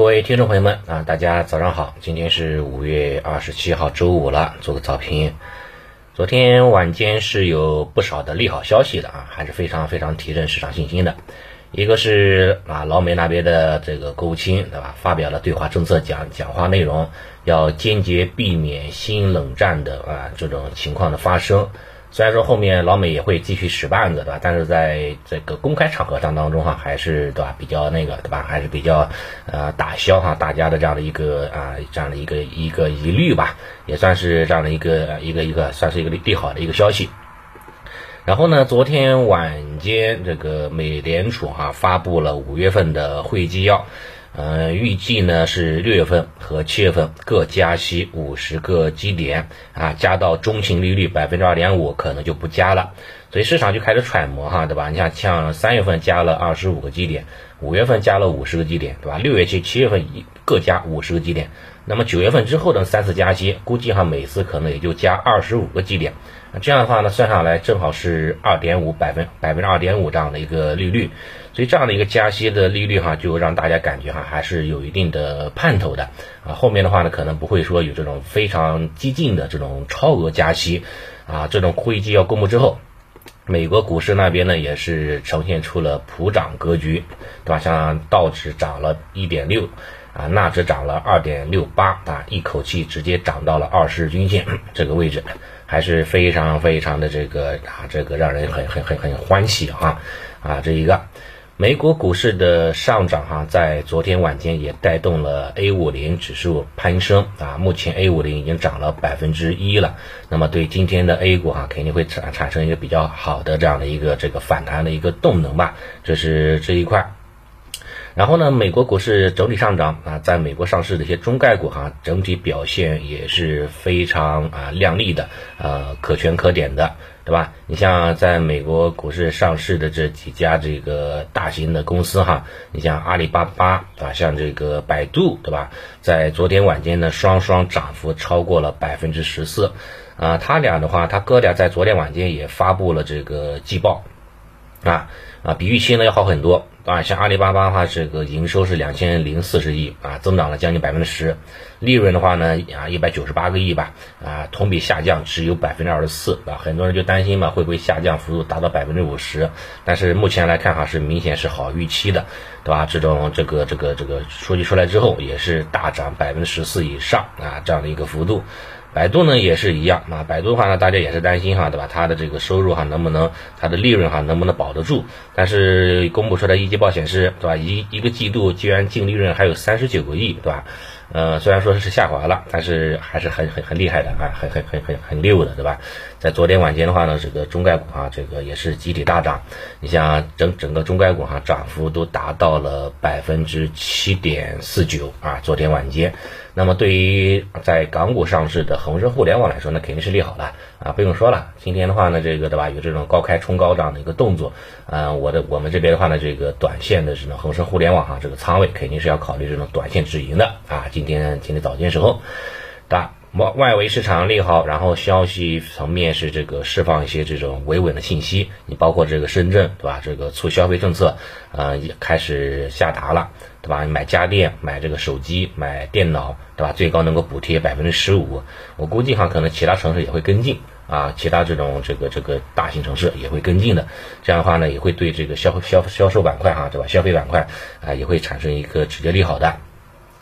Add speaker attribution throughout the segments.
Speaker 1: 各位听众朋友们啊，大家早上好，今天是五月二十七号周五了，做个早评。昨天晚间是有不少的利好消息的啊，还是非常非常提振市场信心的。一个是啊，老美那边的这个国务卿对吧，发表了对华政策讲讲话内容，要坚决避免新冷战的啊这种情况的发生。虽然说后面老美也会继续使绊子，对吧？但是在这个公开场合上当中哈，还是对吧比较那个对吧？还是比较呃打消哈大家的这样的一个啊这样的一个一个疑虑吧，也算是这样的一个一个一个算是一个利好的一个消息。然后呢，昨天晚间这个美联储哈发布了五月份的会议纪要。呃，预计呢是六月份和七月份各加息五十个基点啊，加到中性利率百分之二点五，可能就不加了。所以市场就开始揣摩哈，对吧？你像像三月份加了二十五个基点，五月份加了五十个基点，对吧？六月期、七月份一各加五十个基点，那么九月份之后的三次加息，估计哈每次可能也就加二十五个基点。那这样的话呢，算上来正好是二点五百分百分之二点五这样的一个利率，所以这样的一个加息的利率哈，就让大家感觉哈还是有一定的盼头的啊。后面的话呢，可能不会说有这种非常激进的这种超额加息啊。这种会议纪要公布之后，美国股市那边呢也是呈现出了普涨格局，对吧？像道指涨了一点六。啊，纳指涨了二点六八啊，一口气直接涨到了二十日均线这个位置，还是非常非常的这个啊，这个让人很很很很欢喜啊啊，这一个。美国股市的上涨哈，在昨天晚间也带动了 A 五零指数攀升啊，目前 A 五零已经涨了百分之一了，那么对今天的 A 股哈，肯定会产产生一个比较好的这样的一个这个反弹的一个动能吧，这是这一块。然后呢，美国股市整体上涨啊，在美国上市的一些中概股哈，整体表现也是非常啊亮丽的，呃，可圈可点的，对吧？你像在美国股市上市的这几家这个大型的公司哈，你像阿里巴巴啊，像这个百度，对吧？在昨天晚间呢，双双涨幅超过了百分之十四，啊，他俩的话，他哥俩在昨天晚间也发布了这个季报，啊啊，比预期呢要好很多。啊，像阿里巴巴的话，这个营收是两千零四十亿啊，增长了将近百分之十，利润的话呢，啊一百九十八个亿吧，啊同比下降只有百分之二十四啊，很多人就担心嘛，会不会下降幅度达到百分之五十？但是目前来看哈，是明显是好预期的，对吧？这种这个这个这个数据出来之后，也是大涨百分之十四以上啊，这样的一个幅度。百度呢也是一样啊，百度的话呢，大家也是担心哈，对吧？它的这个收入哈能不能，它的利润哈能不能保得住？但是公布出来一季报显示，对吧？一一个季度居然净利润还有三十九个亿，对吧？呃，虽然说是下滑了，但是还是很很很厉害的啊，很很很很很溜的，对吧？在昨天晚间的话呢，这个中概股啊，这个也是集体大涨。你像整整个中概股哈，涨幅都达到了百分之七点四九啊，昨天晚间。那么对于在港股上市的恒生互联网来说，那肯定是利好了啊，不用说了。今天的话呢，这个对吧，有这种高开冲高这样的一个动作，啊，我的我们这边的话呢，这个短线的这种恒生互联网哈，这个仓位肯定是要考虑这种短线止盈的啊。今天今天早间时候，大。外外围市场利好，然后消息层面是这个释放一些这种维稳的信息，你包括这个深圳对吧？这个促消费政策，呃，也开始下达了对吧？买家电、买这个手机、买电脑对吧？最高能够补贴百分之十五，我估计哈，可能其他城市也会跟进啊，其他这种这个这个大型城市也会跟进的，这样的话呢，也会对这个消消销售板块哈，对吧？消费板块啊，也会产生一个直接利好的。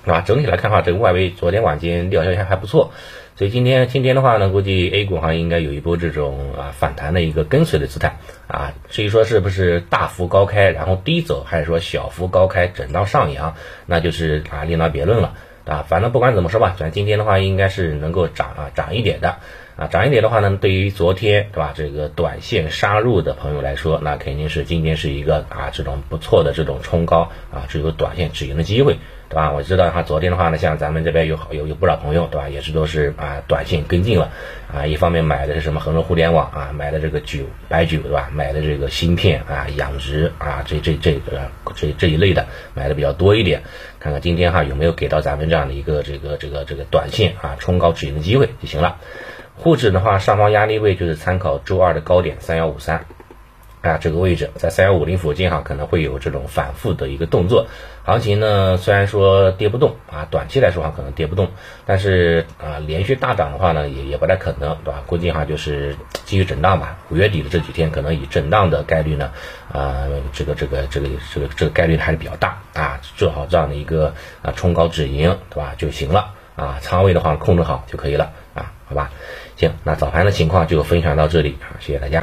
Speaker 1: 啊？整体来看的话，这个外围昨天晚间利好消息还不错，所以今天今天的话呢，估计 A 股哈应该有一波这种啊反弹的一个跟随的姿态啊。至于说是不是大幅高开然后低走，还是说小幅高开震荡上扬，那就是啊另当别论了啊。反正不管怎么说吧，反正今天的话应该是能够涨啊涨一点的啊涨一点的话呢，对于昨天对吧这个短线杀入的朋友来说，那肯定是今天是一个啊这种不错的这种冲高啊，只有短线止盈的机会。对吧？我知道哈，昨天的话呢，像咱们这边有好有有不少朋友，对吧？也是都是啊，短线跟进了啊。一方面买的是什么恒生互联网啊，买的这个酒白酒，对吧？买的这个芯片啊，养殖啊，这这这个这这一类的买的比较多一点。看看今天哈有没有给到咱们这样的一个这个这个这个短线啊冲高止盈的机会就行了。沪指的话，上方压力位就是参考周二的高点三幺五三。啊，这个位置在三幺五零附近哈，可能会有这种反复的一个动作。行情呢，虽然说跌不动啊，短期来说哈可能跌不动，但是啊，连续大涨的话呢，也也不太可能，对吧？估计哈就是继续震荡吧。五月底的这几天，可能以震荡的概率呢，啊，这个这个这个这个这个概率还是比较大啊，做好这样的一个啊冲高止盈，对吧？就行了啊，仓位的话控制好就可以了啊，好吧？行，那早盘的情况就分享到这里啊，谢谢大家。